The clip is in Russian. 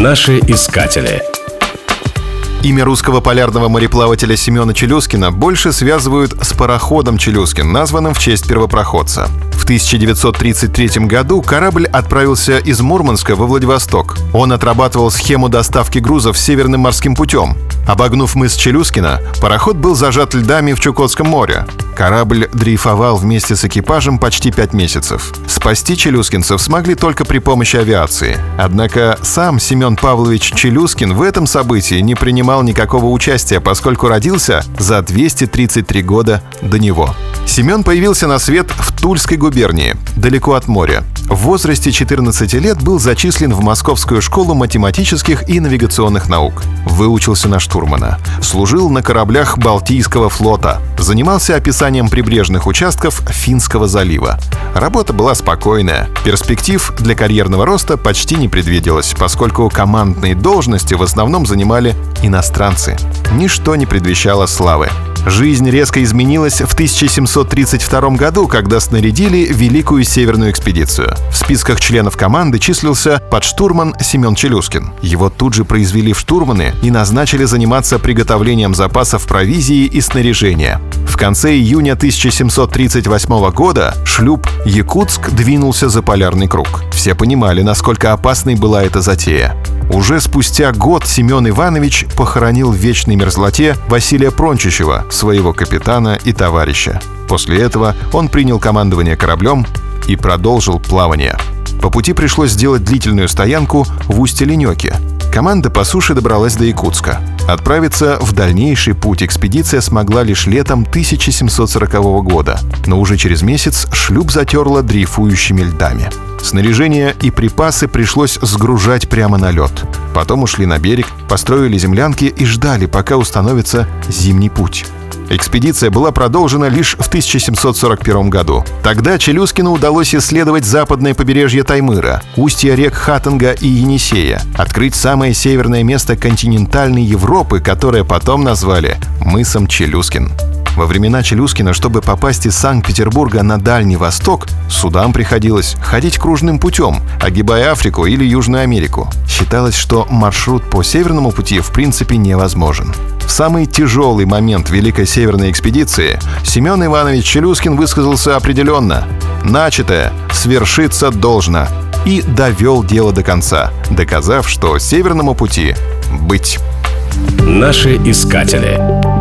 Наши искатели. Имя русского полярного мореплавателя Семена Челюскина больше связывают с пароходом «Челюскин», названным в честь первопроходца. В 1933 году корабль отправился из Мурманска во Владивосток. Он отрабатывал схему доставки грузов северным морским путем. Обогнув мыс Челюскина, пароход был зажат льдами в Чукотском море. Корабль дрейфовал вместе с экипажем почти пять месяцев. Спасти челюскинцев смогли только при помощи авиации. Однако сам Семен Павлович Челюскин в этом событии не принимал никакого участия, поскольку родился за 233 года до него. Семен появился на свет в Тульской губернии, далеко от моря. В возрасте 14 лет был зачислен в Московскую школу математических и навигационных наук. Выучился на штурмана. Служил на кораблях Балтийского флота. Занимался описанием прибрежных участков Финского залива. Работа была спокойная. Перспектив для карьерного роста почти не предвиделось, поскольку командные должности в основном занимали иностранцы. Ничто не предвещало славы. Жизнь резко изменилась в 1732 году, когда снарядили Великую Северную экспедицию. В списках членов команды числился подштурман Семен Челюскин. Его тут же произвели в штурманы и назначили заниматься приготовлением запасов провизии и снаряжения. В конце июня 1738 года шлюп «Якутск» двинулся за полярный круг. Все понимали, насколько опасной была эта затея. Уже спустя год Семен Иванович похоронил в вечной мерзлоте Василия Прончичева, своего капитана и товарища. После этого он принял командование кораблем и продолжил плавание. По пути пришлось сделать длительную стоянку в устье Ленёки. Команда по суше добралась до Якутска. Отправиться в дальнейший путь экспедиция смогла лишь летом 1740 года, но уже через месяц шлюп затерла дрейфующими льдами. Снаряжение и припасы пришлось сгружать прямо на лед. Потом ушли на берег, построили землянки и ждали, пока установится зимний путь. Экспедиция была продолжена лишь в 1741 году. Тогда Челюскину удалось исследовать западное побережье Таймыра, устья рек Хаттенга и Енисея, открыть самое северное место континентальной Европы, которое потом назвали мысом Челюскин. Во времена Челюскина, чтобы попасть из Санкт-Петербурга на Дальний Восток, судам приходилось ходить кружным путем, огибая Африку или Южную Америку. Считалось, что маршрут по Северному пути в принципе невозможен. В самый тяжелый момент Великой Северной экспедиции Семен Иванович Челюскин высказался определенно. Начатое свершиться должно. И довел дело до конца, доказав, что Северному пути быть. Наши искатели.